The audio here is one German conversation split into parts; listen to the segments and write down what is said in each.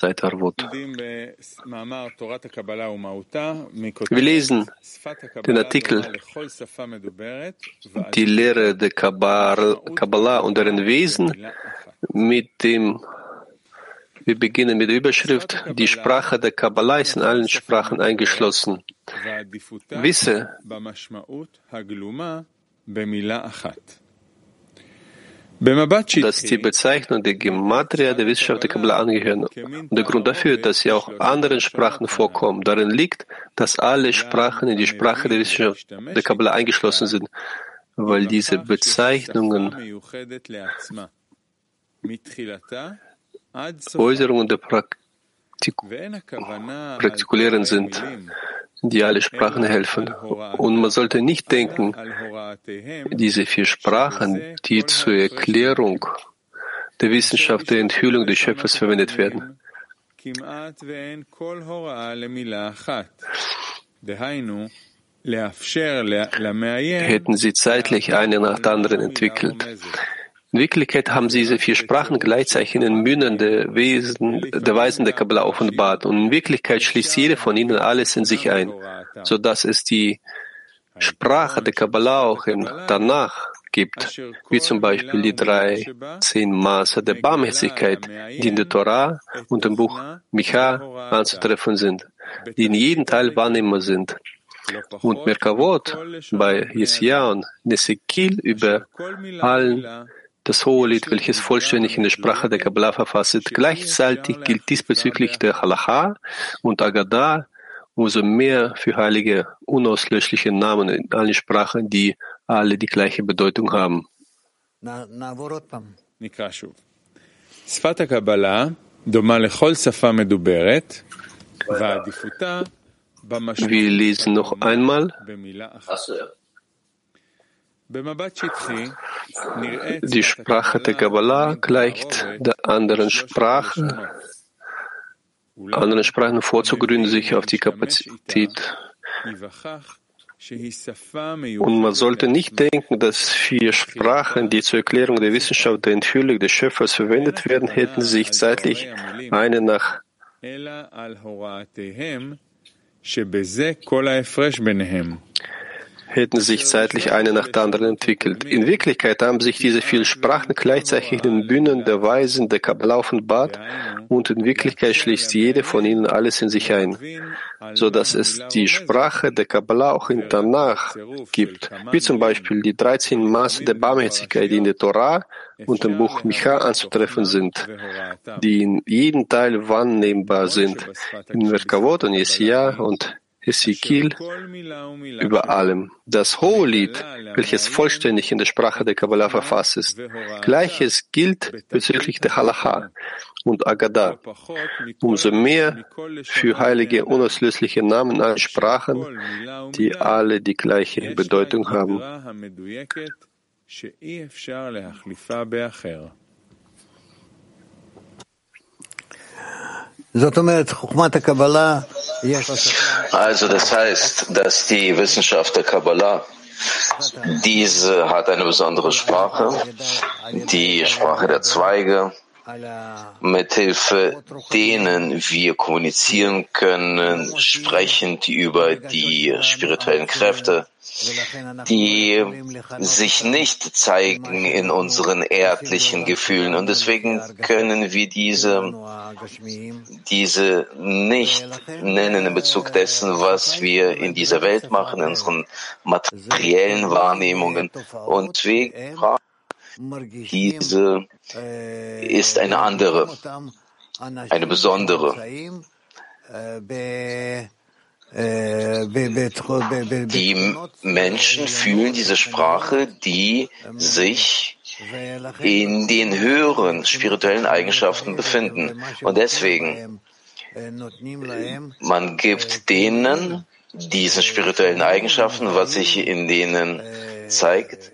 Seite Arvot. Wir lesen den Artikel Die Lehre der Kabbalah und deren Wesen mit dem wir beginnen mit der Überschrift Die Sprache der Kabbalah ist in allen Sprachen eingeschlossen. Wisse, dass die Bezeichnung der Gematria der Wissenschaft der Kabbalah angehören. Und der Grund dafür, dass sie auch anderen Sprachen vorkommen, darin liegt, dass alle Sprachen in die Sprache der Wissenschaft der Kabbalah eingeschlossen sind, weil diese Bezeichnungen Äußerungen der Praktik Praktikulären sind, die alle Sprachen helfen. Und man sollte nicht denken, diese vier Sprachen, die zur Erklärung der Wissenschaft der Enthüllung des Schöpfers verwendet werden. Hätten sie zeitlich eine nach der anderen entwickelt. In Wirklichkeit haben sie diese vier Sprachen gleichzeitig in den Mündern der, Wesen, der Weisen der Kabbalah offenbart. Und in Wirklichkeit schließt jede von ihnen alles in sich ein, so dass es die Sprache der Kabbalah auch im Danach gibt, wie zum Beispiel die drei zehn Maße der Barmherzigkeit, die in der Torah und im Buch Micha anzutreffen sind, die in jedem Teil wahrnehmbar sind. Und Merkavot bei Jesia und Nesekil über allen das Hohelied, welches vollständig in der Sprache der Kabbalah verfasst ist. Gleichzeitig gilt diesbezüglich der Halacha und Agadah umso mehr für heilige, unauslöschliche Namen in allen Sprachen, die alle die gleiche Bedeutung haben. Wir lesen noch einmal. Die Sprache der Kabbalah gleicht der anderen Sprache. Andere Sprachen vorzugründen sich auf die Kapazität. Und man sollte nicht denken, dass vier Sprachen, die zur Erklärung der Wissenschaft der Enthüllung des Schöpfers verwendet werden, hätten sich zeitlich eine nach hätten sich zeitlich eine nach der anderen entwickelt. In Wirklichkeit haben sich diese vielen Sprachen gleichzeitig in den Bühnen der Weisen der Kabbalah offenbart und in Wirklichkeit schließt jede von ihnen alles in sich ein, so dass es die Sprache der Kabbalah auch in Tanach gibt, wie zum Beispiel die 13 Maße der Barmherzigkeit, die in der Torah und im Buch Micha anzutreffen sind, die in jedem Teil wahrnehmbar sind, in Merkavot und Jesia und Ezekiel über allem. Das Hohelied, welches vollständig in der Sprache der Kabbalah verfasst ist. Gleiches gilt bezüglich der Halacha und Agadah. Umso mehr für heilige, unauslösliche Namen an Sprachen, die alle die gleiche Bedeutung haben. Also das heißt, dass die Wissenschaft der Kabbalah, diese hat eine besondere Sprache, die Sprache der Zweige, mithilfe denen wir kommunizieren können, sprechend über die spirituellen Kräfte, die sich nicht zeigen in unseren erdlichen Gefühlen. Und deswegen können wir diese, diese nicht nennen in Bezug dessen, was wir in dieser Welt machen, in unseren materiellen Wahrnehmungen. Und wir diese ist eine andere, eine besondere. Die Menschen fühlen diese Sprache, die sich in den höheren spirituellen Eigenschaften befinden. Und deswegen, man gibt denen diesen spirituellen Eigenschaften, was sich in denen zeigt,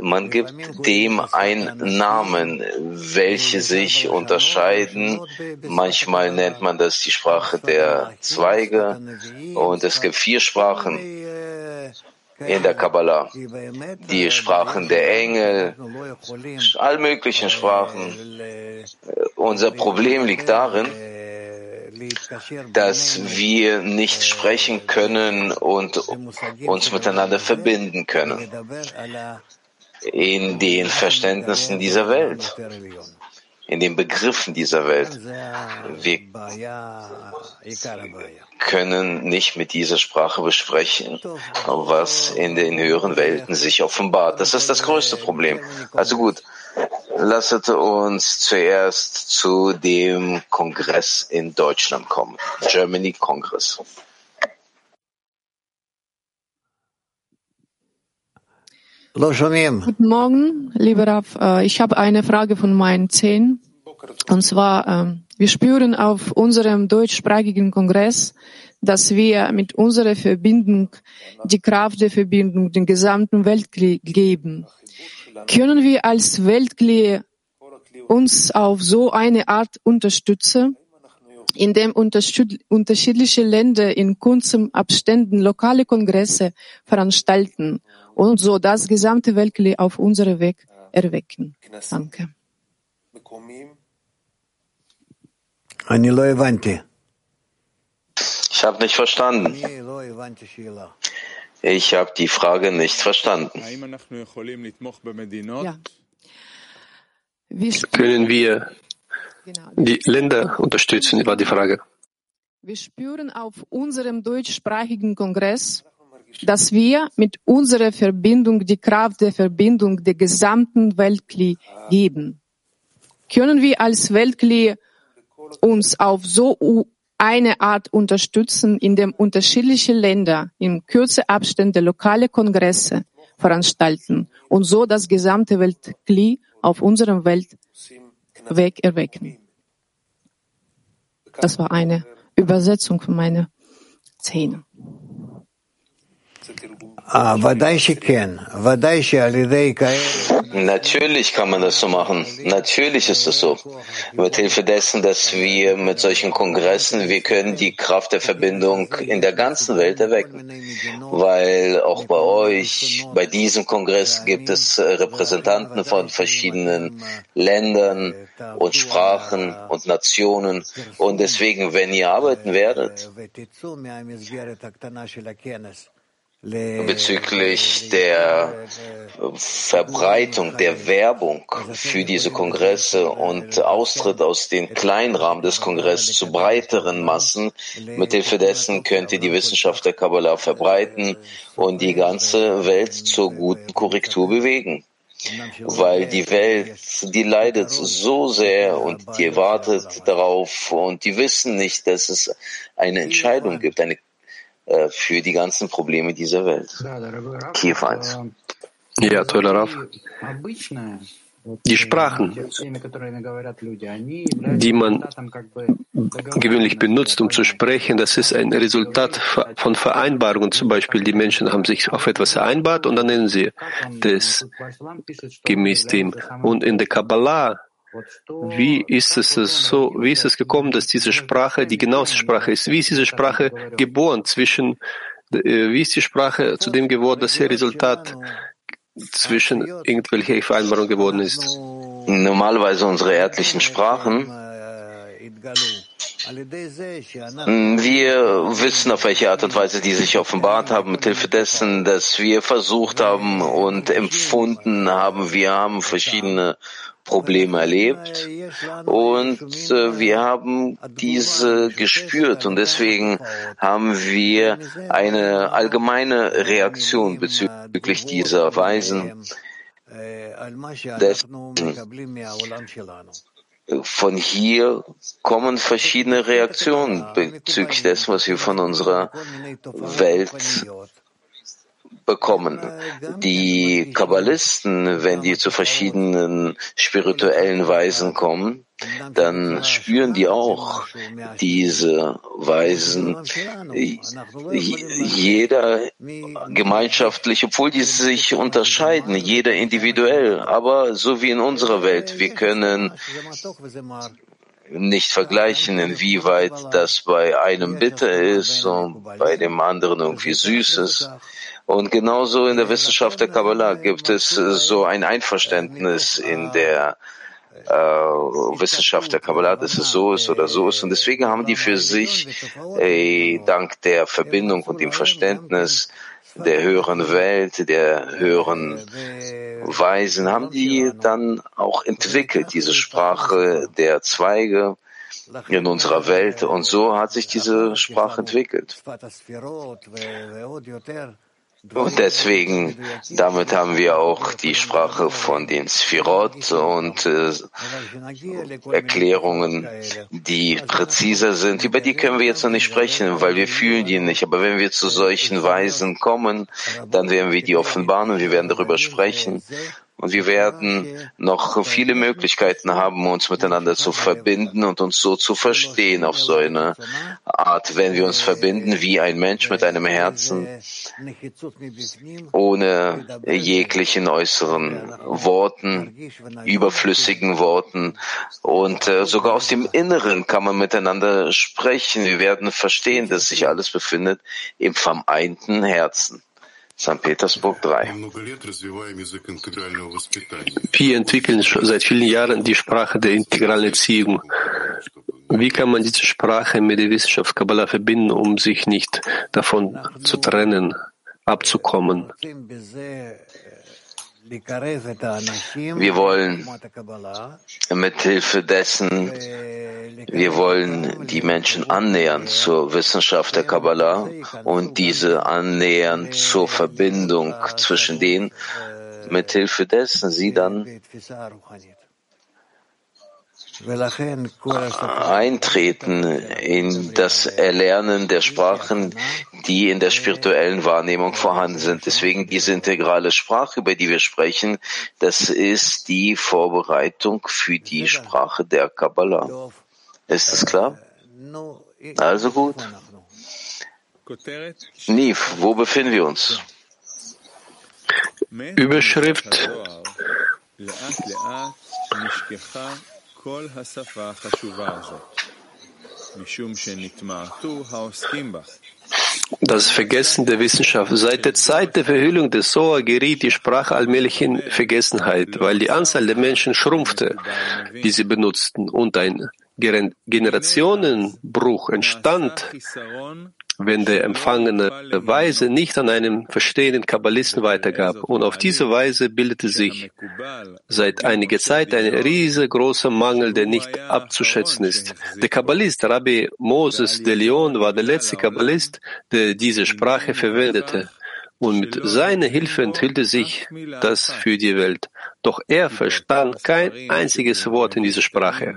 man gibt dem einen Namen, welche sich unterscheiden. Manchmal nennt man das die Sprache der Zweige. Und es gibt vier Sprachen in der Kabbalah. Die Sprachen der Engel, all möglichen Sprachen. Unser Problem liegt darin, dass wir nicht sprechen können und uns miteinander verbinden können in den Verständnissen dieser Welt in den Begriffen dieser Welt. Wir können nicht mit dieser Sprache besprechen, was in den höheren Welten sich offenbart. Das ist das größte Problem. Also gut, lasset uns zuerst zu dem Kongress in Deutschland kommen. Germany Congress. Guten Morgen, lieber Rav. Äh, ich habe eine Frage von meinen zehn. Und zwar, ähm, wir spüren auf unserem deutschsprachigen Kongress, dass wir mit unserer Verbindung die Kraft der Verbindung den gesamten Welt geben. Können wir als Weltklee uns auf so eine Art unterstützen, indem unterschiedliche Länder in kurzen Abständen lokale Kongresse veranstalten und so das gesamte Weltklee auf unsere Weg erwecken. Danke. Ich habe nicht verstanden. Ich habe die Frage nicht verstanden. Ja. Können wir genau. die Länder unterstützen, war die Frage. Wir spüren auf unserem deutschsprachigen Kongress, dass wir mit unserer Verbindung die Kraft der Verbindung der gesamten Welt geben. Können wir als Weltkli uns auf so eine Art unterstützen, indem unterschiedliche Länder in kürzer Abstände lokale Kongresse veranstalten und so das gesamte Weltkli auf unserem Weltweg erwecken. Das war eine Übersetzung von meiner Szene. Natürlich kann man das so machen. Natürlich ist es so. Mit Hilfe dessen, dass wir mit solchen Kongressen, wir können die Kraft der Verbindung in der ganzen Welt erwecken. Weil auch bei euch, bei diesem Kongress gibt es Repräsentanten von verschiedenen Ländern und Sprachen und Nationen. Und deswegen, wenn ihr arbeiten werdet, bezüglich der Verbreitung, der Werbung für diese Kongresse und Austritt aus dem kleinen Rahmen des Kongresses zu breiteren Massen. Mithilfe dessen könnt ihr die Wissenschaft der Kabbalah verbreiten und die ganze Welt zur guten Korrektur bewegen. Weil die Welt, die leidet so sehr und die wartet darauf und die wissen nicht, dass es eine Entscheidung gibt, eine äh, für die ganzen Probleme dieser Welt. Kiew 1. Ja, toller Raff. Die Sprachen, die man gewöhnlich benutzt, um zu sprechen, das ist ein Resultat von Vereinbarungen. Zum Beispiel, die Menschen haben sich auf etwas vereinbart und dann nennen sie das gemäß dem. Und in der Kabbalah wie ist es so, wie ist es gekommen, dass diese Sprache die genaueste Sprache ist? Wie ist diese Sprache geboren zwischen, äh, wie ist die Sprache zu dem geworden, dass ihr Resultat zwischen irgendwelcher Vereinbarung geworden ist? Normalerweise unsere örtlichen Sprachen wir wissen, auf welche Art und Weise die sich offenbart haben, mit Hilfe dessen, dass wir versucht haben und empfunden haben. Wir haben verschiedene Probleme erlebt und äh, wir haben diese gespürt und deswegen haben wir eine allgemeine Reaktion bezüglich dieser Weisen. Von hier kommen verschiedene Reaktionen bezüglich dessen, was wir von unserer Welt bekommen. Die Kabbalisten, wenn die zu verschiedenen spirituellen Weisen kommen, dann spüren die auch diese Weisen, jeder gemeinschaftlich, obwohl die sich unterscheiden, jeder individuell, aber so wie in unserer Welt, wir können nicht vergleichen, inwieweit das bei einem bitter ist und bei dem anderen irgendwie süß ist. Und genauso in der Wissenschaft der Kabbalah gibt es so ein Einverständnis in der äh, Wissenschaft der Kabbalah, dass es so ist oder so ist. Und deswegen haben die für sich, äh, dank der Verbindung und dem Verständnis der höheren Welt, der höheren Weisen, haben die dann auch entwickelt, diese Sprache der Zweige in unserer Welt. Und so hat sich diese Sprache entwickelt. Und deswegen, damit haben wir auch die Sprache von den Sphirot und äh, Erklärungen, die präziser sind. Über die können wir jetzt noch nicht sprechen, weil wir fühlen die nicht. Aber wenn wir zu solchen Weisen kommen, dann werden wir die offenbaren und wir werden darüber sprechen. Und wir werden noch viele Möglichkeiten haben, uns miteinander zu verbinden und uns so zu verstehen auf so eine Art, wenn wir uns verbinden wie ein Mensch mit einem Herzen, ohne jeglichen äußeren Worten, überflüssigen Worten. Und äh, sogar aus dem Inneren kann man miteinander sprechen. Wir werden verstehen, dass sich alles befindet im vereinten Herzen. St. Petersburg 3. Wir entwickeln seit vielen Jahren die Sprache der integralen Erziehung. Wie kann man diese Sprache mit der Wissenschaft Kabbalah verbinden, um sich nicht davon zu trennen, abzukommen? Wir wollen mit Hilfe dessen, wir wollen die Menschen annähern zur Wissenschaft der Kabbalah und diese annähern zur Verbindung zwischen denen, mit Hilfe dessen sie dann eintreten in das Erlernen der Sprachen, die in der spirituellen Wahrnehmung vorhanden sind. Deswegen diese integrale Sprache, über die wir sprechen, das ist die Vorbereitung für die Sprache der Kabbalah. Ist es klar? Also gut. Niv, wo befinden wir uns? Überschrift das Vergessen der Wissenschaft. Seit der Zeit der Verhüllung des Soa geriet die Sprache allmählich in Vergessenheit, weil die Anzahl der Menschen schrumpfte, die sie benutzten, und ein Generationenbruch entstand, wenn der empfangene Weise nicht an einen verstehenden Kabbalisten weitergab. Und auf diese Weise bildete sich seit einiger Zeit ein riesengroßer Mangel, der nicht abzuschätzen ist. Der Kabbalist Rabbi Moses de Leon war der letzte Kabbalist, der diese Sprache verwendete und mit seiner Hilfe enthüllte sich das für die Welt. Doch er verstand kein einziges Wort in dieser Sprache.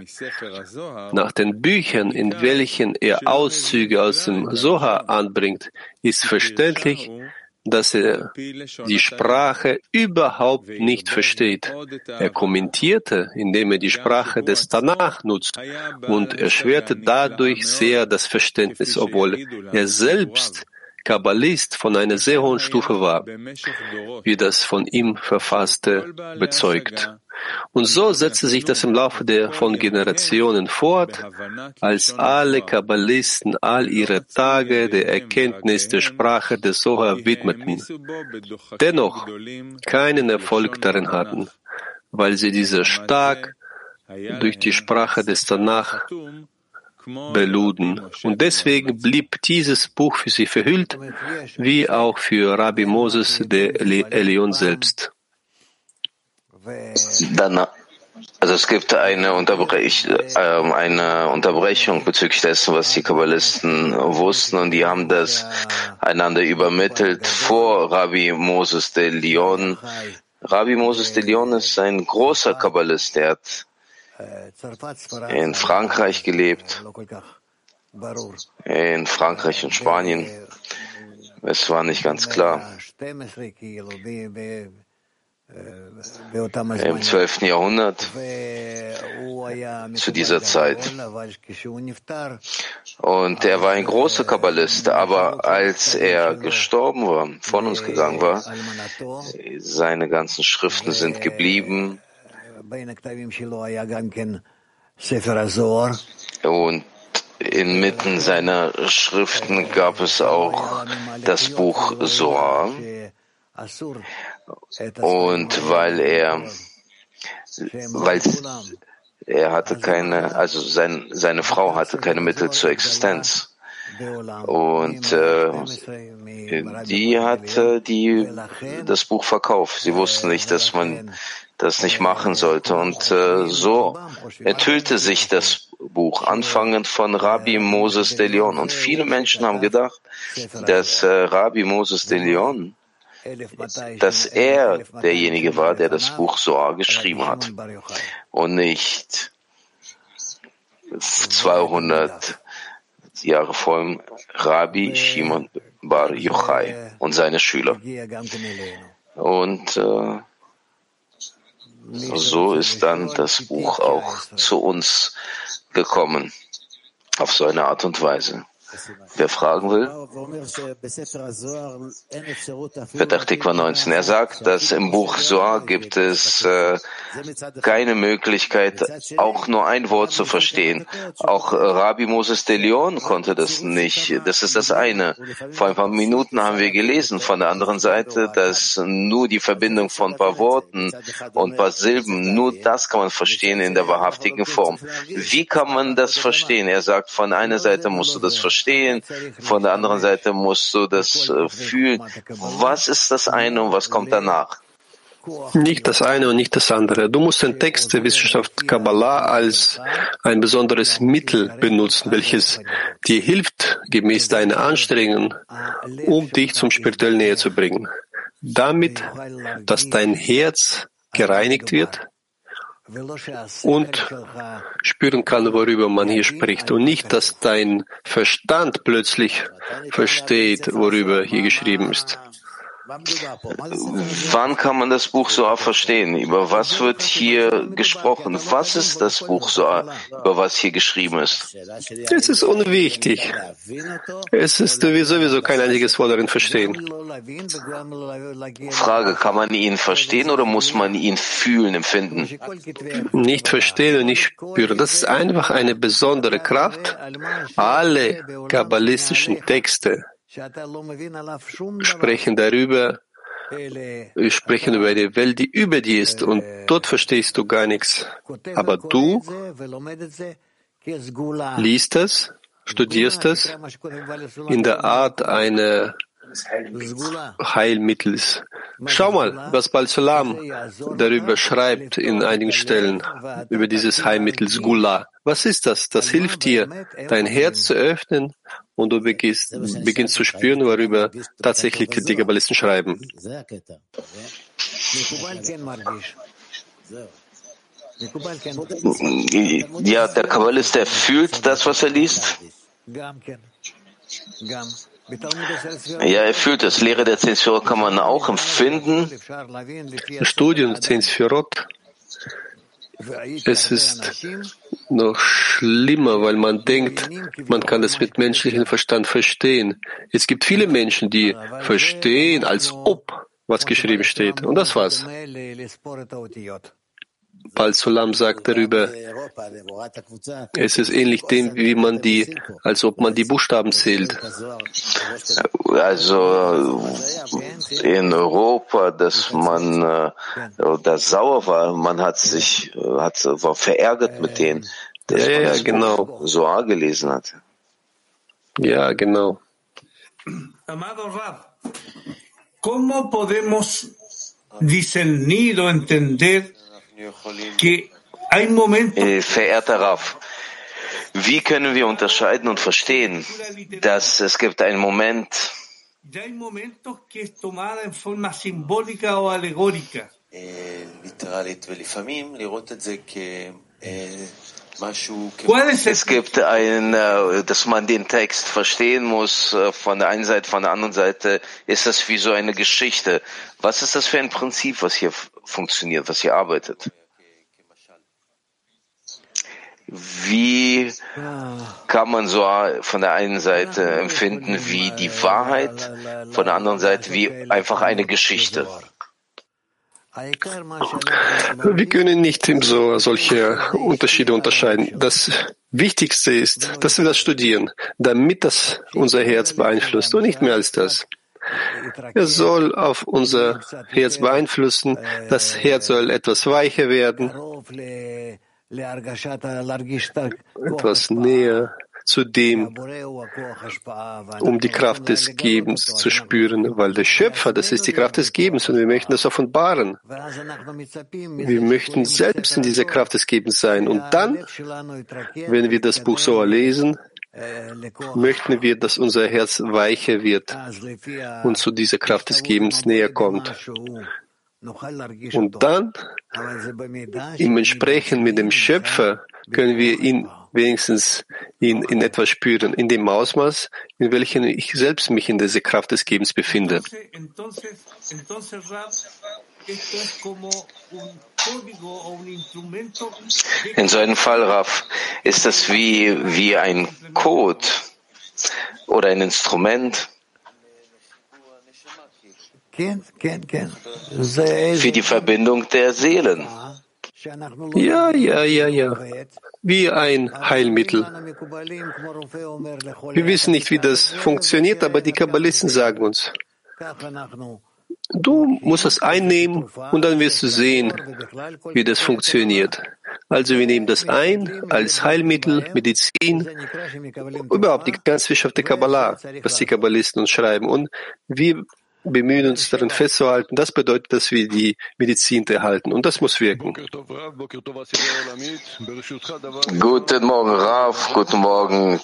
Nach den Büchern, in welchen er Auszüge aus dem Soha anbringt, ist verständlich, dass er die Sprache überhaupt nicht versteht. Er kommentierte, indem er die Sprache des Tanach nutzt und erschwerte dadurch sehr das Verständnis, obwohl er selbst Kabbalist von einer sehr hohen Stufe war, wie das von ihm Verfasste bezeugt. Und so setzte sich das im Laufe der von Generationen fort, als alle Kabbalisten all ihre Tage der Erkenntnis der Sprache des Soha widmeten, dennoch keinen Erfolg darin hatten, weil sie diese stark durch die Sprache des Tanach beluden. Und deswegen blieb dieses Buch für sie verhüllt, wie auch für Rabbi Moses de Elion selbst. Dann, also es gibt eine, Unterbrech äh, eine Unterbrechung bezüglich dessen, was die Kabbalisten wussten, und die haben das einander übermittelt vor Rabbi Moses de Leon. Rabbi Moses de Leon ist ein großer Kabbalist, der hat in Frankreich gelebt, in Frankreich und Spanien. Es war nicht ganz klar. Im 12. Jahrhundert, zu dieser Zeit. Und er war ein großer Kabbalist, aber als er gestorben war, von uns gegangen war, seine ganzen Schriften sind geblieben und inmitten seiner Schriften gab es auch das Buch Zohar. Und weil er, weil Er hatte keine, also sein, seine Frau hatte keine Mittel zur Existenz. Und äh, die hat äh, die, das Buch verkauft. Sie wussten nicht, dass man das nicht machen sollte. Und äh, so enthüllte sich das Buch, anfangend von Rabbi Moses de Leon. Und viele Menschen haben gedacht, dass äh, Rabbi Moses de Leon, dass er derjenige war, der das Buch Soar geschrieben hat und nicht 200 Jahre vor ihm Rabbi Shimon Bar Yochai und seine Schüler. Und äh, so ist dann das Buch auch zu uns gekommen, auf so eine Art und Weise. Wer fragen will? Verdächtig war 19. Er sagt, dass im Buch Soar gibt es äh, keine Möglichkeit, auch nur ein Wort zu verstehen. Auch äh, Rabbi Moses de Leon konnte das nicht. Das ist das eine. Vor ein paar Minuten haben wir gelesen von der anderen Seite, dass nur die Verbindung von ein paar Worten und ein paar Silben, nur das kann man verstehen in der wahrhaftigen Form. Wie kann man das verstehen? Er sagt, von einer Seite musst du das verstehen, von der anderen Seite musst du das äh, fühlen. Was ist das eine und was kommt danach? Nicht das eine und nicht das andere. Du musst den Text der Wissenschaft Kabbalah als ein besonderes Mittel benutzen, welches dir hilft, gemäß deiner Anstrengungen, um dich zum spirituellen Nähe zu bringen. Damit, dass dein Herz gereinigt wird und spüren kann, worüber man hier spricht und nicht, dass dein Verstand plötzlich versteht, worüber hier geschrieben ist. Wann kann man das Buch Soar verstehen? Über was wird hier gesprochen? Was ist das Buch Soar, über was hier geschrieben ist? Es ist unwichtig. Es ist sowieso kein einziges Wort darin verstehen. Frage, kann man ihn verstehen oder muss man ihn fühlen, empfinden? Nicht verstehen und nicht spüren. Das ist einfach eine besondere Kraft. Alle kabbalistischen Texte, sprechen darüber, wir sprechen über eine Welt, die über dir ist und dort verstehst du gar nichts. Aber du liest es, studierst es in der Art einer Heilmittels. Schau mal, was Balsalam darüber schreibt in einigen Stellen, über dieses Heilmittel Gula. Was ist das? Das hilft dir, dein Herz zu öffnen und du beginnst, beginnst zu spüren, worüber tatsächlich die Kabbalisten schreiben. Ja, der Kabbalist, der fühlt das, was er liest. Ja, er fühlt das. Lehre der Zehn kann man auch empfinden. Studien der Zehn es ist noch schlimmer, weil man denkt, man kann das mit menschlichem Verstand verstehen. Es gibt viele Menschen, die verstehen, als ob was geschrieben steht. Und das war's. Pal Sulam sagt darüber, es ist ähnlich dem, wie man die, als ob man die Buchstaben zählt. Also in Europa, dass man äh, da sauer war, man hat sich, hat, war verärgert mit denen, der ja, genau. so gelesen hat. Ja, genau. ¿Cómo podemos discernir o entender äh, verehrter Raff, wie können wir unterscheiden und verstehen, dass es gibt einen Moment, es gibt ein, äh, dass man den Text verstehen muss, äh, von der einen Seite, von der anderen Seite ist das wie so eine Geschichte. Was ist das für ein Prinzip, was hier funktioniert, was hier arbeitet? Wie kann man so von der einen Seite empfinden wie die Wahrheit, von der anderen Seite wie einfach eine Geschichte? Wir können nicht so solche Unterschiede unterscheiden. Das Wichtigste ist, dass wir das studieren, damit das unser Herz beeinflusst und nicht mehr als das. Es soll auf unser Herz beeinflussen. Das Herz soll etwas weicher werden etwas näher zu dem, um die Kraft des Gebens zu spüren, weil der Schöpfer, das ist die Kraft des Gebens und wir möchten das offenbaren. Wir möchten selbst in dieser Kraft des Gebens sein und dann, wenn wir das Buch so lesen, möchten wir, dass unser Herz weicher wird und zu dieser Kraft des Gebens näher kommt. Und dann, im Entsprechen mit dem Schöpfer, können wir ihn wenigstens in, in etwas spüren, in dem Ausmaß, in welchem ich selbst mich in dieser Kraft des Gebens befinde. In so einem Fall, Raf, ist das wie, wie ein Code oder ein Instrument für die Verbindung der Seelen. Ja, ja, ja, ja. Wie ein Heilmittel. Wir wissen nicht, wie das funktioniert, aber die Kabbalisten sagen uns, du musst es einnehmen und dann wirst du sehen, wie das funktioniert. Also wir nehmen das ein als Heilmittel, Medizin, überhaupt die ganze Wissenschaft der Kabbalah, was die Kabbalisten uns schreiben. Und wir bemühen uns daran festzuhalten. Das bedeutet, dass wir die Medizin erhalten und das muss wirken. Guten Morgen, Raf. Guten Morgen,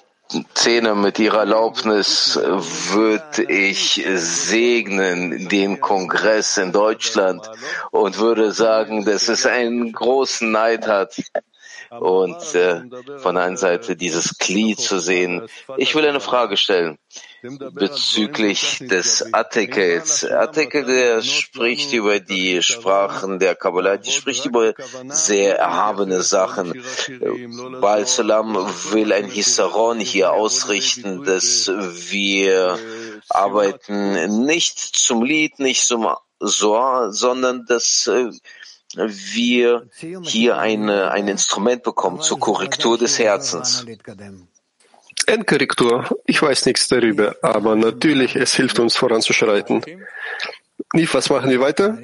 Zehner. Mit Ihrer Erlaubnis würde ich segnen den Kongress in Deutschland und würde sagen, dass es einen großen Neid hat und äh, von einer Seite dieses Glied zu sehen. Ich will eine Frage stellen bezüglich des Artikels. Artikel, der spricht über die Sprachen der Kabbalah, die spricht über sehr erhabene Sachen. Baal Salam will ein Hisaron hier ausrichten, dass wir arbeiten nicht zum Lied, nicht zum Soar, sondern dass äh, wir hier eine, ein Instrument bekommen zur Korrektur des Herzens. Endkorrektur. Ich weiß nichts darüber, aber natürlich, es hilft uns voranzuschreiten. Nief, was machen wir weiter?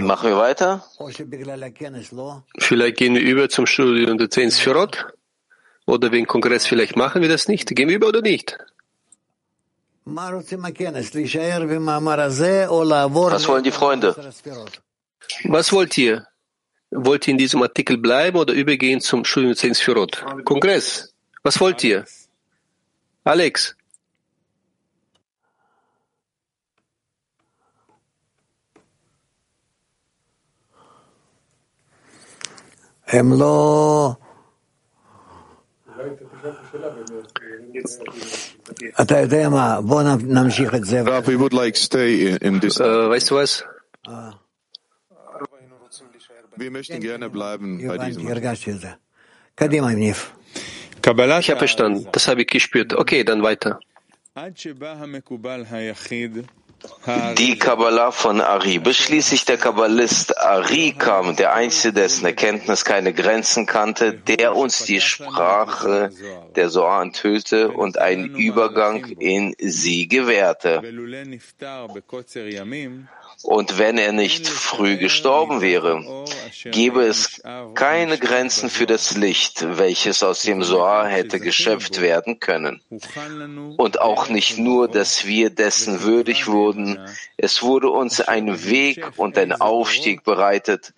Machen wir weiter? Vielleicht gehen wir über zum Studium der Zehn Sphirot? Oder wegen Kongress vielleicht machen wir das nicht? Gehen wir über oder nicht? Was wollen die Freunde? Was wollt ihr? Wollt ihr in diesem Artikel bleiben oder übergehen zum Studium Zehn Sphirot? Kongress, was wollt ihr? Alex? הם we would like stay in, this. Uh, weißt du was? Wir möchten gerne bleiben bei diesem. Ich habe verstanden. Das habe ich gespürt. Okay, dann weiter. Die Kabbalah von Ari. Bis schließlich der Kabbalist Ari kam, der Einzige, dessen Erkenntnis keine Grenzen kannte, der uns die Sprache der Soar enthüllte und einen Übergang in sie gewährte. Und wenn er nicht früh gestorben wäre, gäbe es keine Grenzen für das Licht, welches aus dem Soar hätte geschöpft werden können. Und auch nicht nur, dass wir dessen würdig wurden, es wurde uns ein Weg und ein Aufstieg bereitet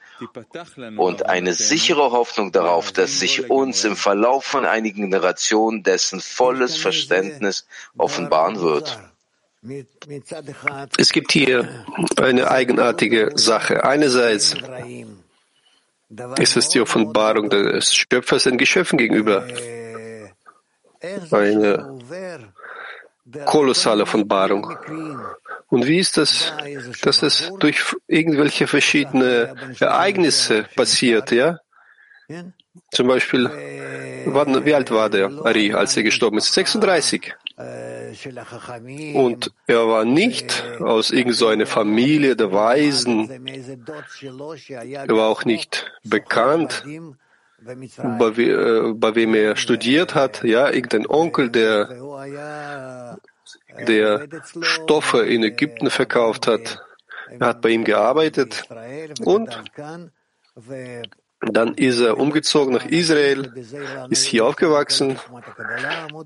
und eine sichere Hoffnung darauf, dass sich uns im Verlauf von einigen Generationen dessen volles Verständnis offenbaren wird. Es gibt hier eine eigenartige Sache. Einerseits ist es die Offenbarung des Schöpfers den Geschöpfen gegenüber. Eine kolossale Offenbarung. Und wie ist das, dass es durch irgendwelche verschiedene Ereignisse passiert, ja? Zum Beispiel, wie alt war der Ari, als er gestorben ist? 36. Und er war nicht aus irgendeiner Familie der Weisen. Er war auch nicht bekannt, bei, we, äh, bei wem er studiert hat. Ja, irgendein Onkel, der, der Stoffe in Ägypten verkauft hat. Er hat bei ihm gearbeitet und dann ist er umgezogen nach Israel, ist hier aufgewachsen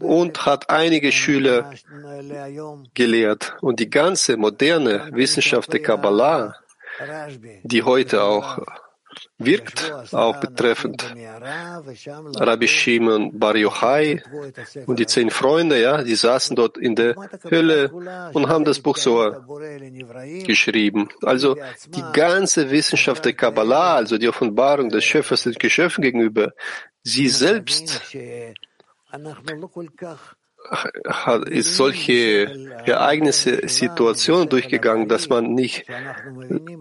und hat einige Schüler gelehrt. Und die ganze moderne Wissenschaft der Kabbalah, die heute auch wirkt, auch betreffend Rabbi Shimon Bar Yochai und die zehn Freunde, ja, die saßen dort in der Hölle und haben das Buch so geschrieben. Also die ganze Wissenschaft der Kabbalah, also die Offenbarung des Schöpfers den Geschöpfen gegenüber, sie selbst ist solche Ereignisse, Situationen durchgegangen, dass man nicht,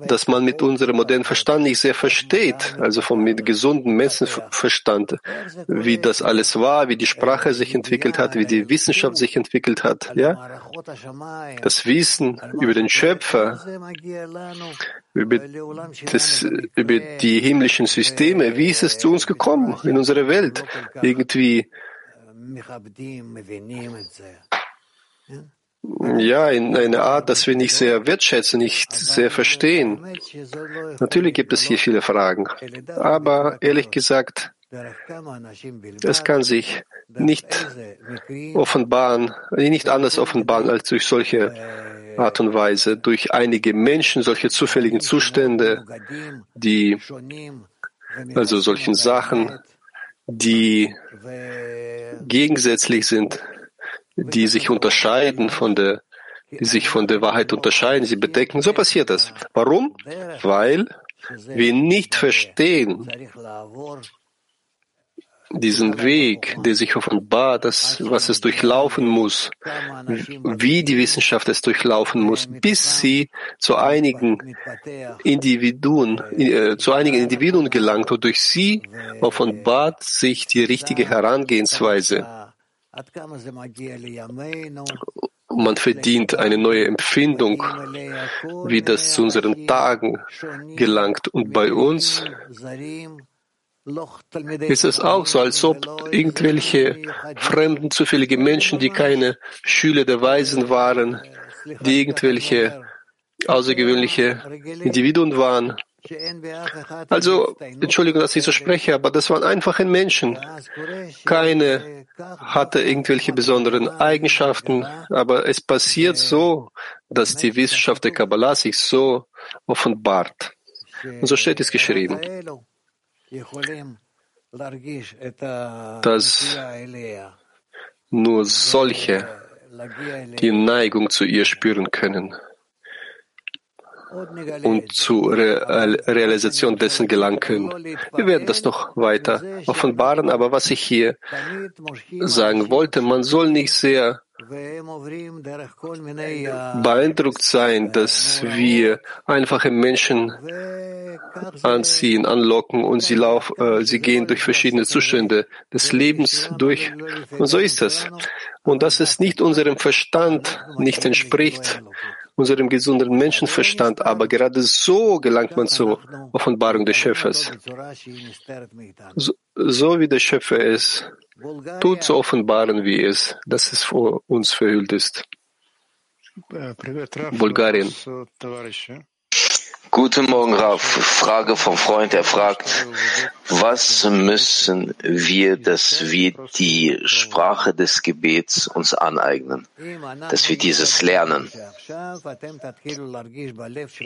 dass man mit unserem modernen Verstand nicht sehr versteht, also vom mit gesundem Menschenverstand, wie das alles war, wie die Sprache sich entwickelt hat, wie die Wissenschaft sich entwickelt hat, ja? Das Wissen über den Schöpfer, über, das, über die himmlischen Systeme, wie ist es zu uns gekommen in unserer Welt? Irgendwie ja, in einer Art, dass wir nicht sehr wertschätzen, nicht sehr verstehen. Natürlich gibt es hier viele Fragen, aber ehrlich gesagt, es kann sich nicht offenbaren, nicht anders offenbaren als durch solche Art und Weise, durch einige Menschen, solche zufälligen Zustände, die, also solchen Sachen, die gegensätzlich sind, die sich unterscheiden von der, die sich von der Wahrheit unterscheiden, sie bedecken. So passiert das. Warum? Weil wir nicht verstehen diesen Weg, der sich offenbart, das, was es durchlaufen muss, wie die Wissenschaft es durchlaufen muss, bis sie zu einigen Individuen, äh, zu einigen Individuen gelangt und durch sie offenbart sich die richtige Herangehensweise. Man verdient eine neue Empfindung, wie das zu unseren Tagen gelangt. Und bei uns ist es auch so, als ob irgendwelche fremden, zufällige Menschen, die keine Schüler der Weisen waren, die irgendwelche außergewöhnliche Individuen waren. Also, Entschuldigung, dass ich so spreche, aber das waren einfache Menschen. Keine hatte irgendwelche besonderen Eigenschaften, aber es passiert so, dass die Wissenschaft der Kabbalah sich so offenbart. Und so steht es geschrieben dass nur solche die Neigung zu ihr spüren können. und zur Re Realisation dessen gelangen können. Wir werden das noch weiter offenbaren, aber was ich hier sagen wollte, man soll nicht sehr beeindruckt sein, dass wir einfache Menschen anziehen, anlocken und sie, lauf, äh, sie gehen durch verschiedene Zustände des Lebens durch. Und so ist es. Und dass es nicht unserem Verstand nicht entspricht, unserem gesunden Menschenverstand, aber gerade so gelangt man zur Offenbarung des Schöpfers. So, so wie der Schöpfer es tut, zu offenbaren, wie es, dass es vor uns verhüllt ist. Bulgarien. Guten Morgen, Raf. Frage vom Freund. Er fragt, was müssen wir, dass wir die Sprache des Gebets uns aneignen, dass wir dieses lernen?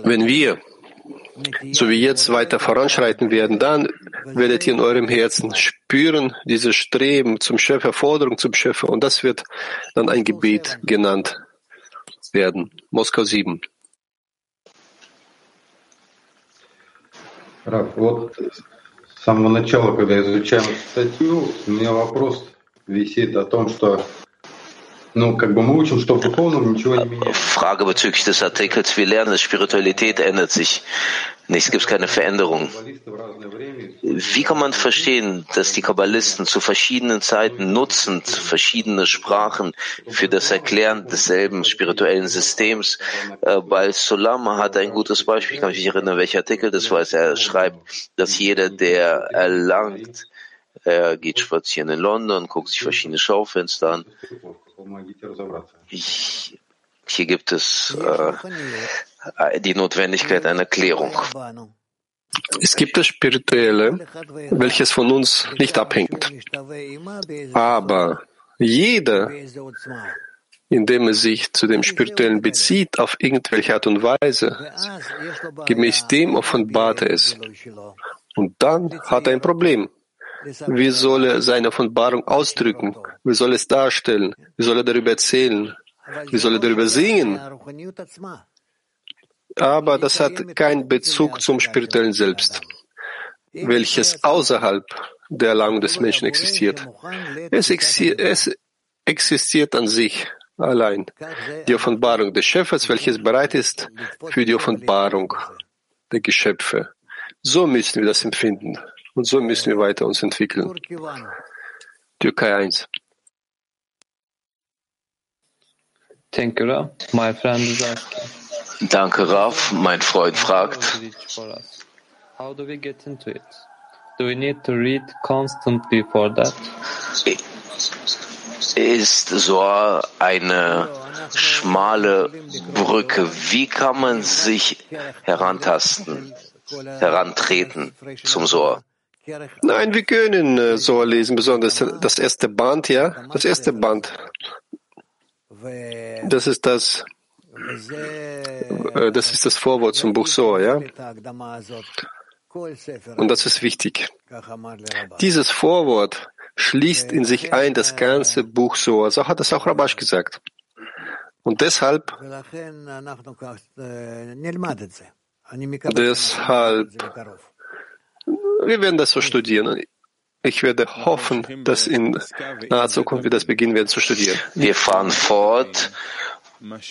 Wenn wir, so wie jetzt, weiter voranschreiten werden, dann werdet ihr in eurem Herzen spüren, dieses Streben zum Schöpfer, Forderung zum Schöpfer, und das wird dann ein Gebet genannt werden. Moskau 7. Раф, вот с самого начала, когда изучаем статью, у меня вопрос висит о том, что Frage bezüglich des Artikels. Wir lernen, dass Spiritualität ändert sich. Nichts gibt keine Veränderung. Wie kann man verstehen, dass die Kabbalisten zu verschiedenen Zeiten nutzend verschiedene Sprachen für das Erklären desselben spirituellen Systems? Äh, bei Solama hat ein gutes Beispiel. Ich kann mich nicht erinnern, welcher Artikel das war. Er schreibt, dass jeder, der erlangt, er geht spazieren in London, guckt sich verschiedene Schaufenster an hier gibt es äh, die Notwendigkeit einer Klärung. Es gibt das Spirituelle, welches von uns nicht abhängt. Aber jeder, indem er sich zu dem Spirituellen bezieht, auf irgendwelche Art und Weise, gemäß dem offenbart er es. Und dann hat er ein Problem. Wie soll er seine Offenbarung ausdrücken? Wie soll er es darstellen? Wie soll er darüber erzählen? Wie soll er darüber singen? Aber das hat keinen Bezug zum spirituellen Selbst, welches außerhalb der Erlangung des Menschen existiert. Es, es existiert an sich allein. Die Offenbarung des Schöpfers, welches bereit ist für die Offenbarung der Geschöpfe. So müssen wir das empfinden. Und so müssen wir weiter uns entwickeln. Türkei 1. Thank you, Raf. My friend is asking. Danke, Raf. Mein Freund fragt. How do we get into it? Do we need to read constantly for that? Ist so eine schmale Brücke. Wie kann man sich herantasten, herantreten zum Sohr? Nein, wir können äh, so lesen, besonders das erste Band, ja, das erste Band. Das ist das, äh, das ist das Vorwort zum Buch Sohr, ja. Und das ist wichtig. Dieses Vorwort schließt in sich ein das ganze Buch Sohr. So hat es auch Rabash gesagt. Und deshalb, deshalb wir werden das so studieren. Ich werde hoffen, dass in naher Zukunft wir das beginnen werden zu studieren. Wir fahren fort.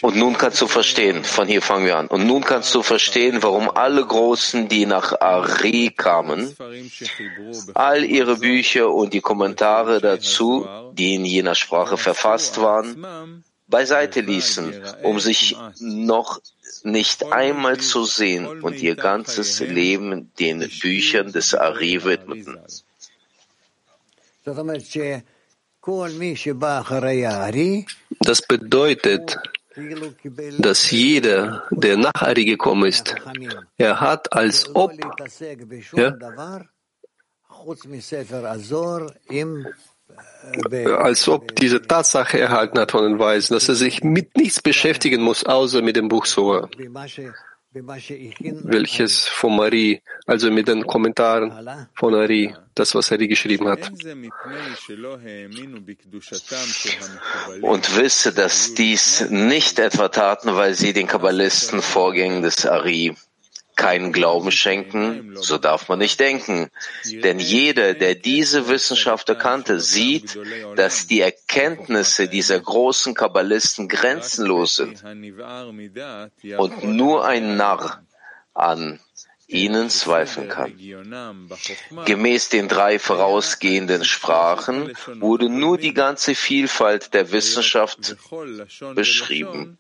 Und nun kannst du verstehen, von hier fangen wir an. Und nun kannst du verstehen, warum alle Großen, die nach Ari kamen, all ihre Bücher und die Kommentare dazu, die in jener Sprache verfasst waren, beiseite ließen, um sich noch nicht einmal zu sehen und ihr ganzes Leben den Büchern des Ari widmeten. Das bedeutet, dass jeder, der nach Ari gekommen ist, er hat als ob, ja, als ob diese Tatsache erhalten hat von den Weisen, dass er sich mit nichts beschäftigen muss, außer mit dem Buch Soa, welches von Marie, also mit den Kommentaren von Ari, das, was Ari geschrieben hat. Und wisse, dass dies nicht etwa taten, weil sie den Kabbalisten Vorgängen des Ari keinen Glauben schenken, so darf man nicht denken. Denn jeder, der diese Wissenschaft erkannte, sieht, dass die Erkenntnisse dieser großen Kabbalisten grenzenlos sind und nur ein Narr an ihnen zweifeln kann. Gemäß den drei vorausgehenden Sprachen wurde nur die ganze Vielfalt der Wissenschaft beschrieben.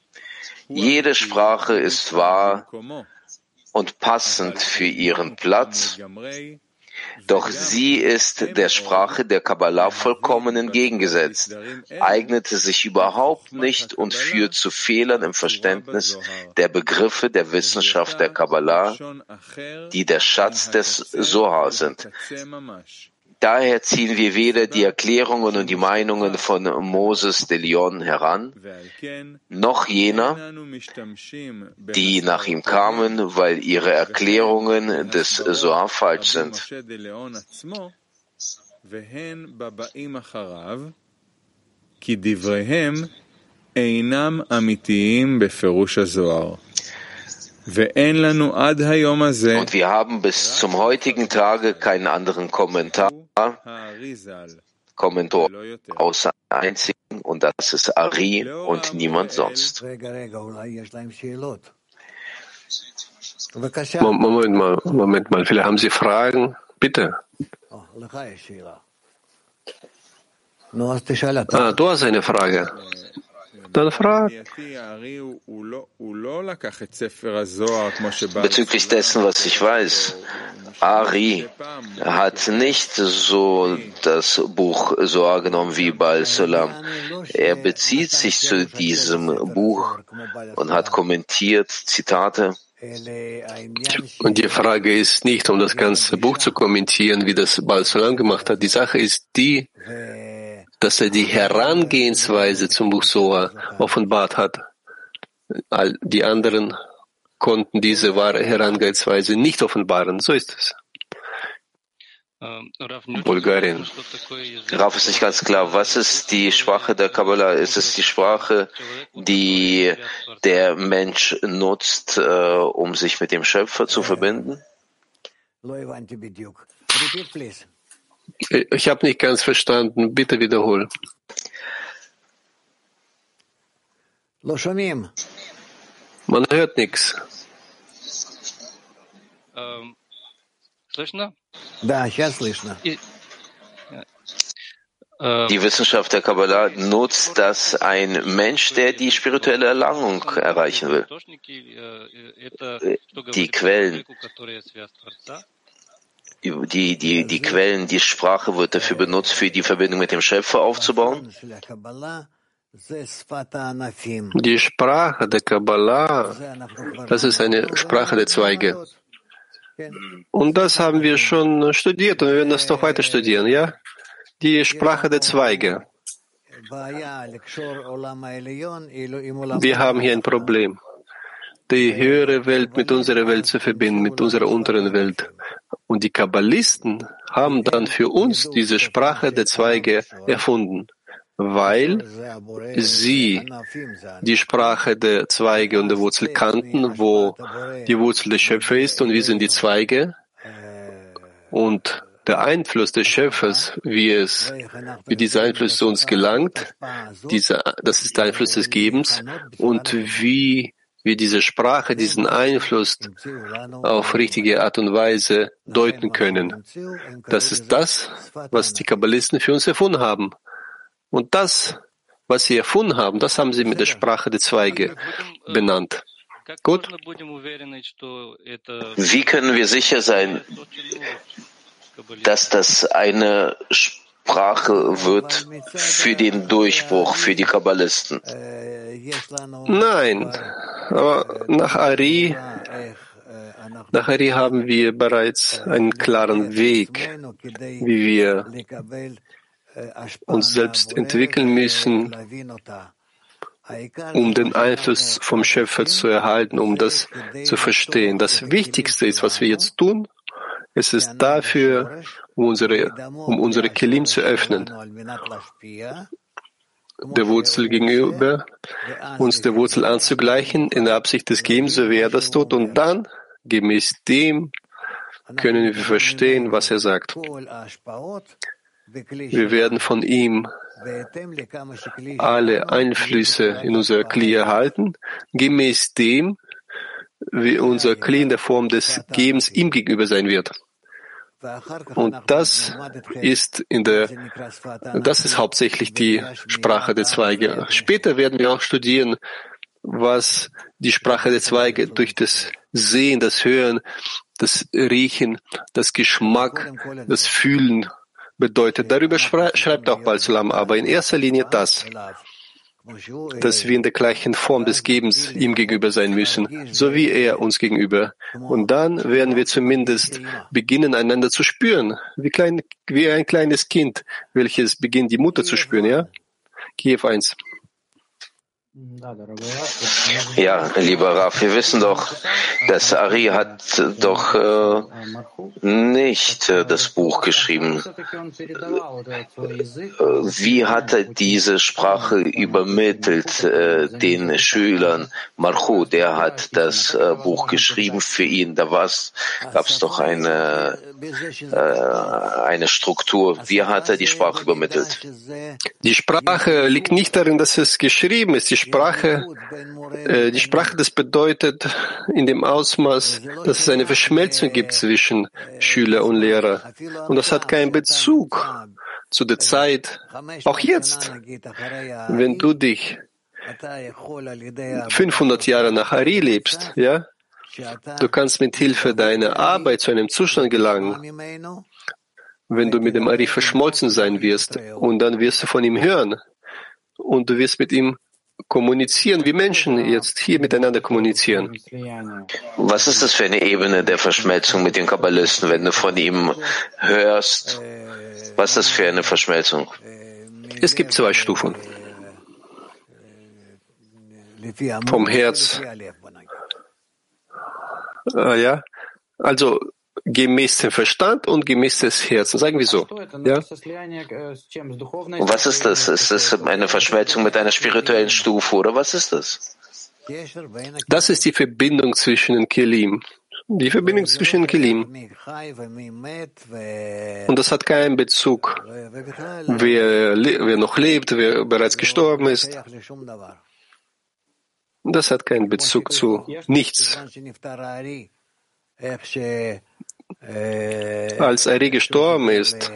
Jede Sprache ist wahr und passend für ihren Platz, doch sie ist der Sprache der Kabbalah vollkommen entgegengesetzt, eignete sich überhaupt nicht und führt zu Fehlern im Verständnis der Begriffe der Wissenschaft der Kabbalah, die der Schatz des Sohar sind. Daher ziehen wir weder die Erklärungen und die Meinungen von Moses de Leon heran, noch jener, die nach ihm kamen, weil ihre Erklärungen des Zohar falsch sind. אינם אמיתיים בפירוש הזוהר. Und wir haben bis zum heutigen Tage keinen anderen Kommentar, Kommentar außer einzigen, und das ist Ari und niemand sonst. Moment mal, Moment mal, vielleicht haben Sie Fragen? Bitte. Ah, du hast eine Frage. Dann frag. Bezüglich dessen, was ich weiß, Ari hat nicht so das Buch so genommen wie Baal Solam. Er bezieht sich zu diesem Buch und hat kommentiert Zitate. Und die Frage ist nicht, um das ganze Buch zu kommentieren, wie das Baal Solam gemacht hat. Die Sache ist die, dass er die Herangehensweise zum Buch Soa offenbart hat. All die anderen konnten diese wahre Herangehensweise nicht offenbaren. So ist es. Bulgarien. Raf ist nicht ganz klar. Was ist die Sprache der Kabbalah? Ist es die Sprache, die der Mensch nutzt, äh, um sich mit dem Schöpfer zu verbinden? Ich habe nicht ganz verstanden. Bitte wiederholen. Man hört nichts. Ähm, слышно? Die Wissenschaft der Kabbalah nutzt, dass ein Mensch, der die spirituelle Erlangung erreichen will, die Quellen, die, die, die Quellen, die Sprache wird dafür benutzt, für die Verbindung mit dem Schöpfer aufzubauen. Die Sprache der Kabbalah, das ist eine Sprache der Zweige. Und das haben wir schon studiert und wir werden das doch weiter studieren, ja? Die Sprache der Zweige. Wir haben hier ein Problem. Die höhere Welt mit unserer Welt zu verbinden, mit unserer unteren Welt. Und die Kabbalisten haben dann für uns diese Sprache der Zweige erfunden weil sie die Sprache der Zweige und der Wurzel kannten, wo die Wurzel des Schöpfers ist und wir sind die Zweige. Und der Einfluss des Schöpfers, wie es, wie dieser Einfluss zu uns gelangt, dieser, das ist der Einfluss des Gebens und wie wir diese Sprache, diesen Einfluss auf richtige Art und Weise deuten können. Das ist das, was die Kabbalisten für uns erfunden haben. Und das, was sie erfunden haben, das haben sie mit der Sprache der Zweige benannt. Gut? Wie können wir sicher sein, dass das eine Sprache wird für den Durchbruch, für die Kabbalisten? Nein, aber nach Ari, nach Ari haben wir bereits einen klaren Weg, wie wir uns selbst entwickeln müssen, um den Einfluss vom Schöpfer zu erhalten, um das zu verstehen. Das Wichtigste ist, was wir jetzt tun, es ist dafür, um unsere, um unsere Kelim zu öffnen, der Wurzel gegenüber, uns der Wurzel anzugleichen, in der Absicht des Gebens, so wie er das tut, und dann, gemäß dem, können wir verstehen, was er sagt. Wir werden von ihm alle Einflüsse in unser Kli erhalten, gemäß dem, wie unser Kli in der Form des Gebens ihm gegenüber sein wird. Und das ist in der, das ist hauptsächlich die Sprache der Zweige. Später werden wir auch studieren, was die Sprache der Zweige durch das Sehen, das Hören, das Riechen, das Geschmack, das Fühlen bedeutet. Darüber schreibt auch Balsulam, aber in erster Linie das, dass wir in der gleichen Form des Gebens ihm gegenüber sein müssen, so wie er uns gegenüber. Und dann werden wir zumindest beginnen, einander zu spüren, wie, klein, wie ein kleines Kind, welches beginnt, die Mutter zu spüren, ja? Kiew 1. Ja, lieber Raf, wir wissen doch, dass Ari hat doch äh, nicht äh, das Buch geschrieben. Wie hat er diese Sprache übermittelt äh, den Schülern? Marchu, der hat das äh, Buch geschrieben für ihn. Da gab es doch eine, äh, eine Struktur. Wie hat er die Sprache übermittelt? Die Sprache liegt nicht darin, dass es geschrieben ist. Die Sprache, äh, die Sprache, das bedeutet in dem Ausmaß, dass es eine Verschmelzung gibt zwischen Schüler und Lehrer. Und das hat keinen Bezug zu der Zeit. Auch jetzt, wenn du dich 500 Jahre nach Ari lebst, ja, du kannst mit Hilfe deiner Arbeit zu einem Zustand gelangen, wenn du mit dem Ari verschmolzen sein wirst und dann wirst du von ihm hören und du wirst mit ihm kommunizieren, wie Menschen jetzt hier miteinander kommunizieren. Was ist das für eine Ebene der Verschmelzung mit den Kabbalisten, wenn du von ihm hörst? Was ist das für eine Verschmelzung? Es gibt zwei Stufen. Vom Herz. Äh, ja, also gemäß dem Verstand und gemäß des Herzens, sagen wir so. Ja? Was ist das? Ist das eine Verschmelzung mit einer spirituellen Stufe oder was ist das? Das ist die Verbindung zwischen den Kelim. Die Verbindung zwischen den Kelim. Und das hat keinen Bezug, wer, wer noch lebt, wer bereits gestorben ist. Das hat keinen Bezug zu nichts. Als Ari gestorben ist,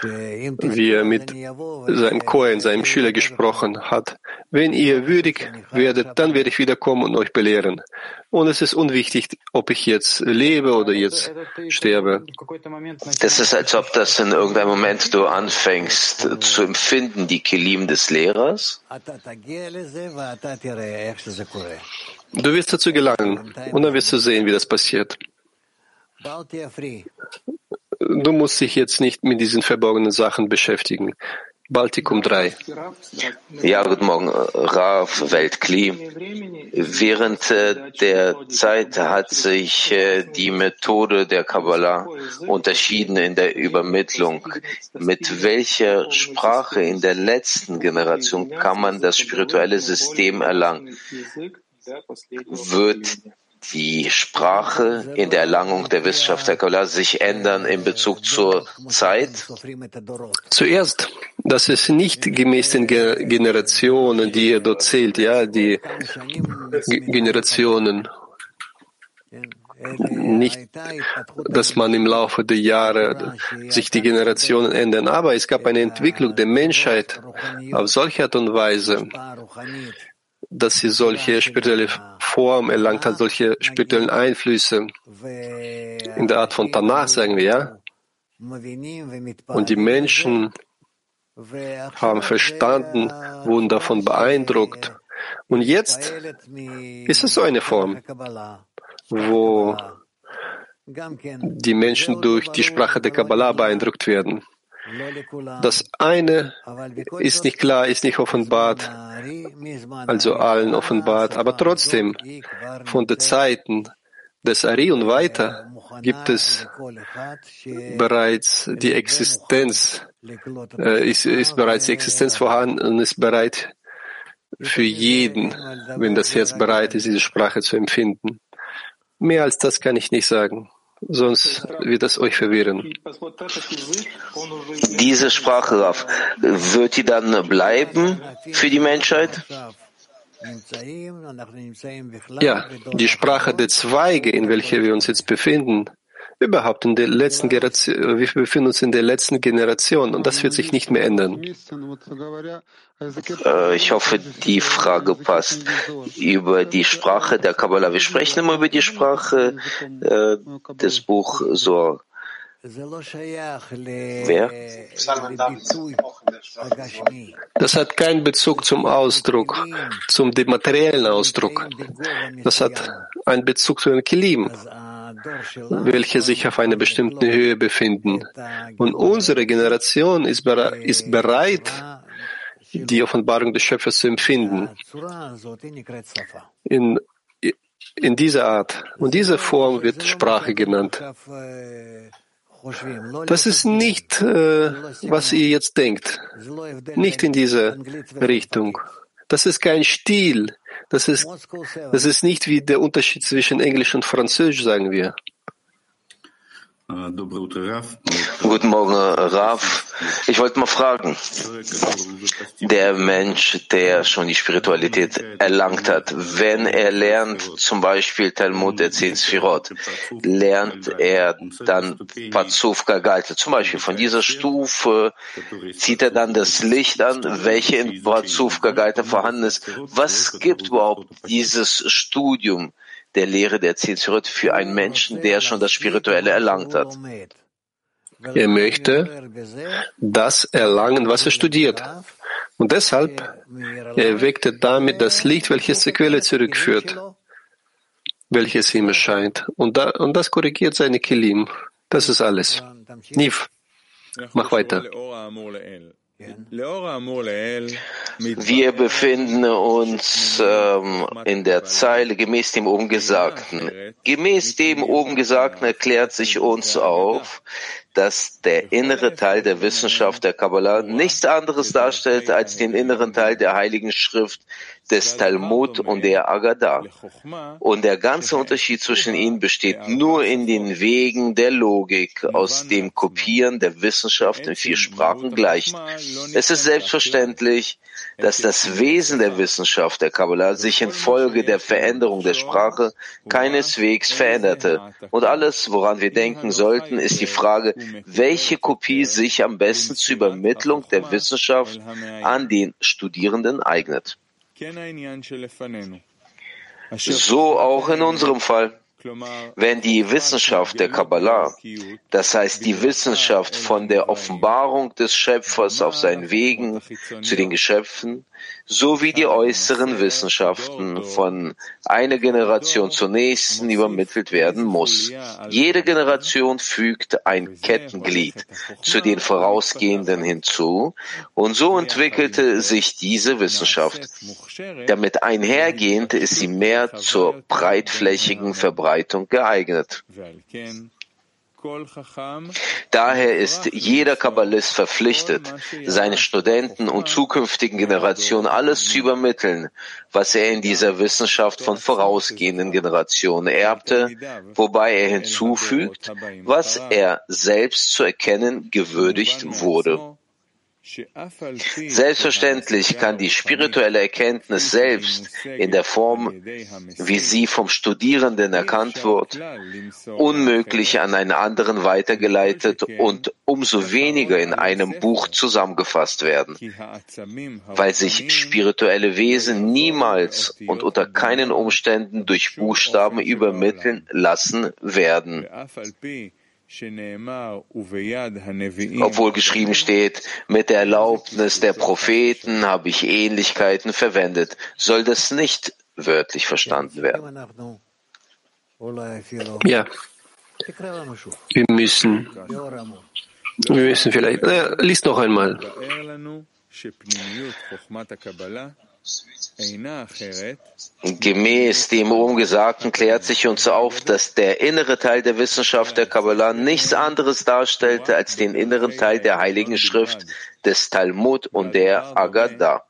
wie er mit seinem Kohen, seinem Schüler gesprochen hat. Wenn ihr würdig werdet, dann werde ich wiederkommen und euch belehren. Und es ist unwichtig, ob ich jetzt lebe oder jetzt sterbe. Das ist, als ob das in irgendeinem Moment du anfängst zu empfinden, die Kelim des Lehrers. Du wirst dazu gelangen und dann wirst du sehen, wie das passiert. Du musst dich jetzt nicht mit diesen verborgenen Sachen beschäftigen. Baltikum 3. Ja, guten Morgen, Rav Weltkli. Während äh, der Zeit hat sich äh, die Methode der Kabbalah unterschieden in der Übermittlung. Mit welcher Sprache in der letzten Generation kann man das spirituelle System erlangen? Wird die Sprache in der Erlangung der Wissenschaft der Kabbalah sich ändern in Bezug zur Zeit? Zuerst, das ist nicht gemäß den Generationen, die ihr dort zählt, ja, die Generationen. Nicht, dass man im Laufe der Jahre sich die Generationen ändern, aber es gab eine Entwicklung der Menschheit auf solche Art und Weise, dass sie solche spirituelle Form erlangt hat, solche spirituellen Einflüsse in der Art von Tanach, sagen wir, ja. Und die Menschen haben verstanden, wurden davon beeindruckt. Und jetzt ist es so eine Form, wo die Menschen durch die Sprache der Kabbalah beeindruckt werden. Das eine ist nicht klar, ist nicht offenbart, also allen offenbart, aber trotzdem von den Zeiten des Ari und weiter gibt es bereits die Existenz, äh, ist, ist bereits die Existenz vorhanden und ist bereit für jeden, wenn das Herz bereit ist, diese Sprache zu empfinden. Mehr als das kann ich nicht sagen sonst wird es euch verwirren. Diese Sprache, wird die dann bleiben für die Menschheit? Ja, die Sprache der Zweige, in welcher wir uns jetzt befinden, überhaupt in der letzten Generation, wir befinden uns in der letzten Generation und das wird sich nicht mehr ändern. Äh, ich hoffe, die Frage passt. Über die Sprache der Kabbalah. Wir sprechen immer über die Sprache äh, des Buch Zohar. Wer? Das hat keinen Bezug zum Ausdruck, zum materiellen Ausdruck. Das hat einen Bezug zu den Kilim welche sich auf einer bestimmten Höhe befinden. Und unsere Generation ist bereit, die Offenbarung des Schöpfers zu empfinden. In, in dieser Art und dieser Form wird Sprache genannt. Das ist nicht, äh, was ihr jetzt denkt. Nicht in dieser Richtung. Das ist kein Stil. Das ist, das ist nicht wie der Unterschied zwischen Englisch und Französisch, sagen wir. Guten Morgen, Rav. Ich wollte mal fragen, der Mensch, der schon die Spiritualität erlangt hat, wenn er lernt, zum Beispiel Talmud der Zehn Sphirot, lernt er dann Pazuf Gagalte, zum Beispiel von dieser Stufe zieht er dann das Licht an, welche in Pazuf Gagalte vorhanden ist. Was gibt überhaupt dieses Studium? Der Lehre der Zehn Sirot für einen Menschen, der schon das Spirituelle erlangt hat. Er möchte das erlangen, was er studiert. Und deshalb erweckt er damit das Licht, welches zur Quelle zurückführt, welches ihm erscheint. Und, da, und das korrigiert seine Kilim. Das ist alles. Niv, mach weiter. Wir befinden uns ähm, in der Zeile gemäß dem oben Gesagten. Gemäß dem oben Gesagten erklärt sich uns auf, dass der innere Teil der Wissenschaft der Kabbalah nichts anderes darstellt als den inneren Teil der Heiligen Schrift des Talmud und der Agadah. Und der ganze Unterschied zwischen ihnen besteht nur in den Wegen der Logik, aus dem Kopieren der Wissenschaft in vier Sprachen gleicht. Es ist selbstverständlich, dass das Wesen der Wissenschaft der Kabbalah sich infolge der Veränderung der Sprache keineswegs veränderte. Und alles, woran wir denken sollten, ist die Frage, welche Kopie sich am besten zur Übermittlung der Wissenschaft an den Studierenden eignet. So auch in unserem Fall. Wenn die Wissenschaft der Kabbalah, das heißt die Wissenschaft von der Offenbarung des Schöpfers auf seinen Wegen zu den Geschöpfen, sowie die äußeren Wissenschaften von einer Generation zur nächsten übermittelt werden muss. Jede Generation fügt ein Kettenglied zu den vorausgehenden hinzu und so entwickelte sich diese Wissenschaft. Damit einhergehend ist sie mehr zur breitflächigen Verbreitung geeignet. Daher ist jeder Kabbalist verpflichtet, seinen Studenten und zukünftigen Generationen alles zu übermitteln, was er in dieser Wissenschaft von vorausgehenden Generationen erbte, wobei er hinzufügt, was er selbst zu erkennen gewürdigt wurde. Selbstverständlich kann die spirituelle Erkenntnis selbst in der Form, wie sie vom Studierenden erkannt wird, unmöglich an einen anderen weitergeleitet und umso weniger in einem Buch zusammengefasst werden, weil sich spirituelle Wesen niemals und unter keinen Umständen durch Buchstaben übermitteln lassen werden. Obwohl geschrieben steht, mit der Erlaubnis der Propheten habe ich Ähnlichkeiten verwendet, soll das nicht wörtlich verstanden werden. Ja, wir müssen, wir müssen vielleicht, äh, lies noch einmal. Gemäß dem oben Gesagten klärt sich uns auf, dass der innere Teil der Wissenschaft der Kabbalah nichts anderes darstellte als den inneren Teil der Heiligen Schrift des Talmud und der Agadah.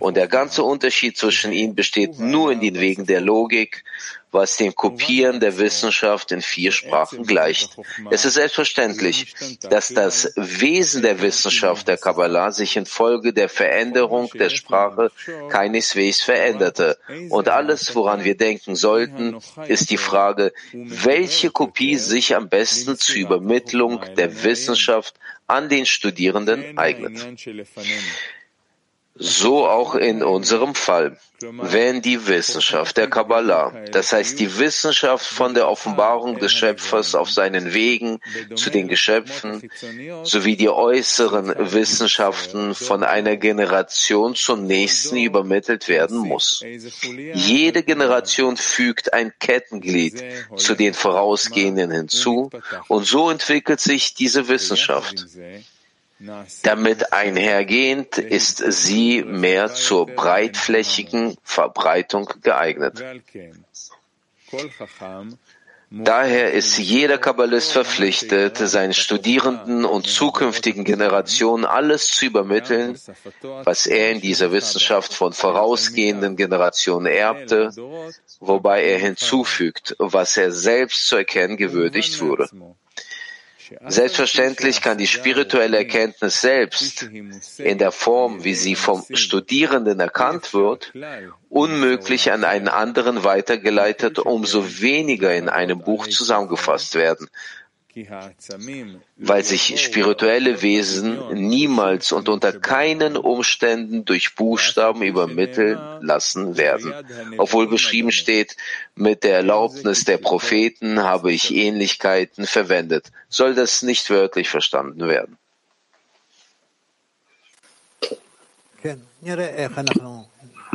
Und der ganze Unterschied zwischen ihnen besteht nur in den Wegen der Logik, was dem Kopieren der Wissenschaft in vier Sprachen gleicht. Es ist selbstverständlich, dass das Wesen der Wissenschaft der Kabbalah sich infolge der Veränderung der Sprache keineswegs veränderte. Und alles, woran wir denken sollten, ist die Frage, welche Kopie sich am besten zur Übermittlung der Wissenschaft an den Studierenden eignet. So auch in unserem Fall. Wenn die Wissenschaft der Kabbalah, das heißt die Wissenschaft von der Offenbarung des Schöpfers auf seinen Wegen zu den Geschöpfen, sowie die äußeren Wissenschaften von einer Generation zur nächsten übermittelt werden muss. Jede Generation fügt ein Kettenglied zu den vorausgehenden hinzu und so entwickelt sich diese Wissenschaft. Damit einhergehend ist sie mehr zur breitflächigen Verbreitung geeignet. Daher ist jeder Kabbalist verpflichtet, seinen Studierenden und zukünftigen Generationen alles zu übermitteln, was er in dieser Wissenschaft von vorausgehenden Generationen erbte, wobei er hinzufügt, was er selbst zu erkennen gewürdigt wurde. Selbstverständlich kann die spirituelle Erkenntnis selbst in der Form, wie sie vom Studierenden erkannt wird, unmöglich an einen anderen weitergeleitet, umso weniger in einem Buch zusammengefasst werden, weil sich spirituelle Wesen niemals und unter keinen Umständen durch Buchstaben übermitteln lassen werden. Obwohl beschrieben steht, mit der Erlaubnis der Propheten habe ich Ähnlichkeiten verwendet, soll das nicht wörtlich verstanden werden.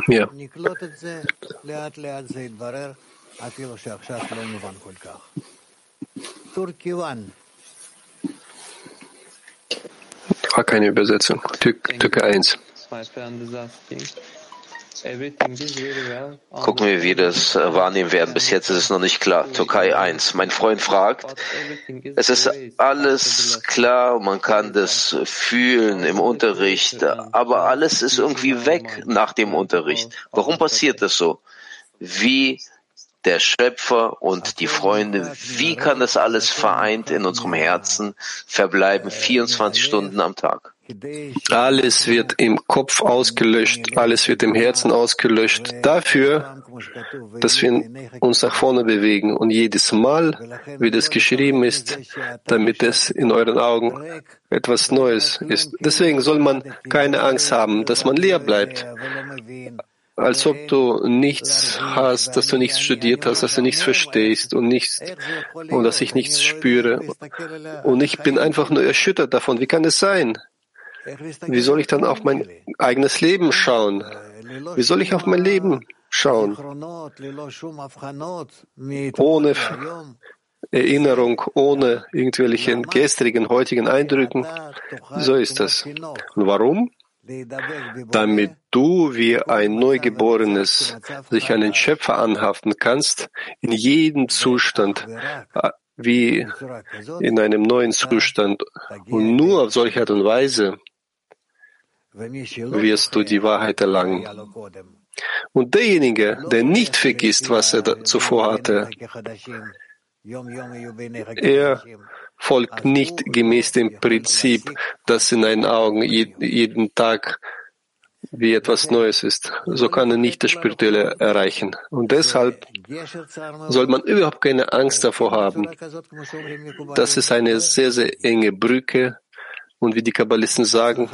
Ja. War keine Übersetzung. Türke 1. Gucken wir, wie das äh, wahrnehmen werden. Bis jetzt ist es noch nicht klar. Türkei 1. Mein Freund fragt, es ist alles klar, man kann das fühlen im Unterricht, aber alles ist irgendwie weg nach dem Unterricht. Warum passiert das so? Wie der Schöpfer und die Freunde, wie kann das alles vereint in unserem Herzen verbleiben 24 Stunden am Tag? Alles wird im Kopf ausgelöscht, alles wird im Herzen ausgelöscht, dafür, dass wir uns nach vorne bewegen. Und jedes Mal, wie das geschrieben ist, damit es in euren Augen etwas Neues ist. Deswegen soll man keine Angst haben, dass man leer bleibt als ob du nichts hast, dass du nichts studiert hast, dass du nichts verstehst und nichts und dass ich nichts spüre. Und ich bin einfach nur erschüttert davon. Wie kann es sein? Wie soll ich dann auf mein eigenes Leben schauen? Wie soll ich auf mein Leben schauen? Ohne Erinnerung, ohne irgendwelche gestrigen, heutigen Eindrücken. So ist das. Und warum? Damit du wie ein Neugeborenes sich einen Schöpfer anhaften kannst, in jedem Zustand, äh, wie in einem neuen Zustand. Und nur auf solche Art und Weise wirst du die Wahrheit erlangen. Und derjenige, der nicht vergisst, was er zuvor hatte, er folgt nicht gemäß dem Prinzip, dass in deinen Augen jeden Tag wie etwas Neues ist. So kann er nicht das Spirituelle erreichen. Und deshalb soll man überhaupt keine Angst davor haben. Das ist eine sehr, sehr enge Brücke. Und wie die Kabbalisten sagen,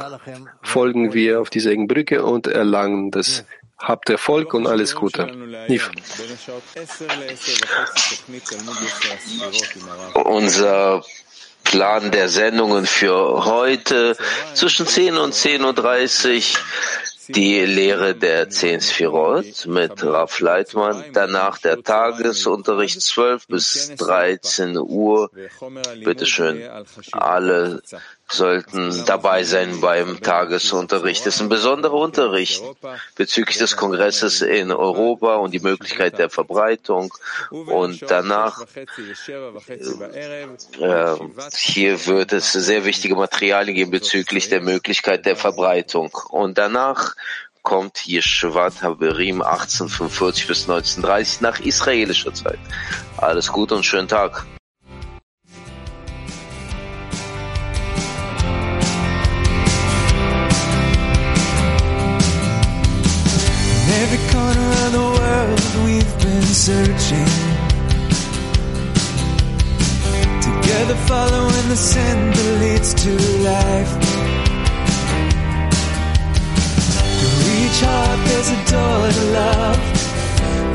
folgen wir auf diese enge Brücke und erlangen das. Habt Erfolg und alles Gute. Nif. Unser Plan der Sendungen für heute zwischen 10 und 10.30 Uhr die Lehre der Zehn Sphirot mit Raf Leitmann, danach der Tagesunterricht 12 bis 13 Uhr. Bitte schön, alle sollten dabei sein beim Tagesunterricht. Es ist ein besonderer Unterricht bezüglich des Kongresses in Europa und die Möglichkeit der Verbreitung. Und danach, äh, hier wird es sehr wichtige Materialien geben bezüglich der Möglichkeit der Verbreitung. Und danach kommt Yeshivat Haberim 1845 bis 1930 nach israelischer Zeit. Alles Gute und schönen Tag. World we've been searching. Together following the sin that leads to life. To reach heart there's a door to love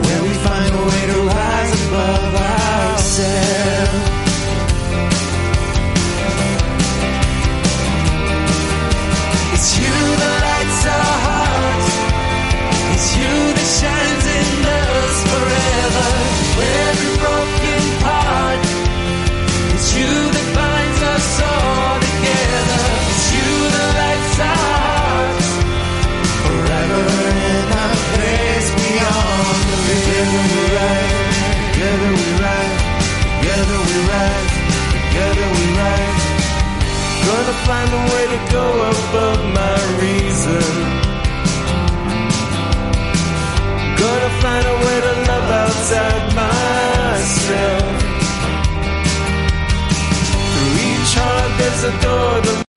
Where we find a way to rise above ourselves. It's you that lights our hearts. It's you that shines in the find a way to go above my reason. inside myself. Through each heart there's a door.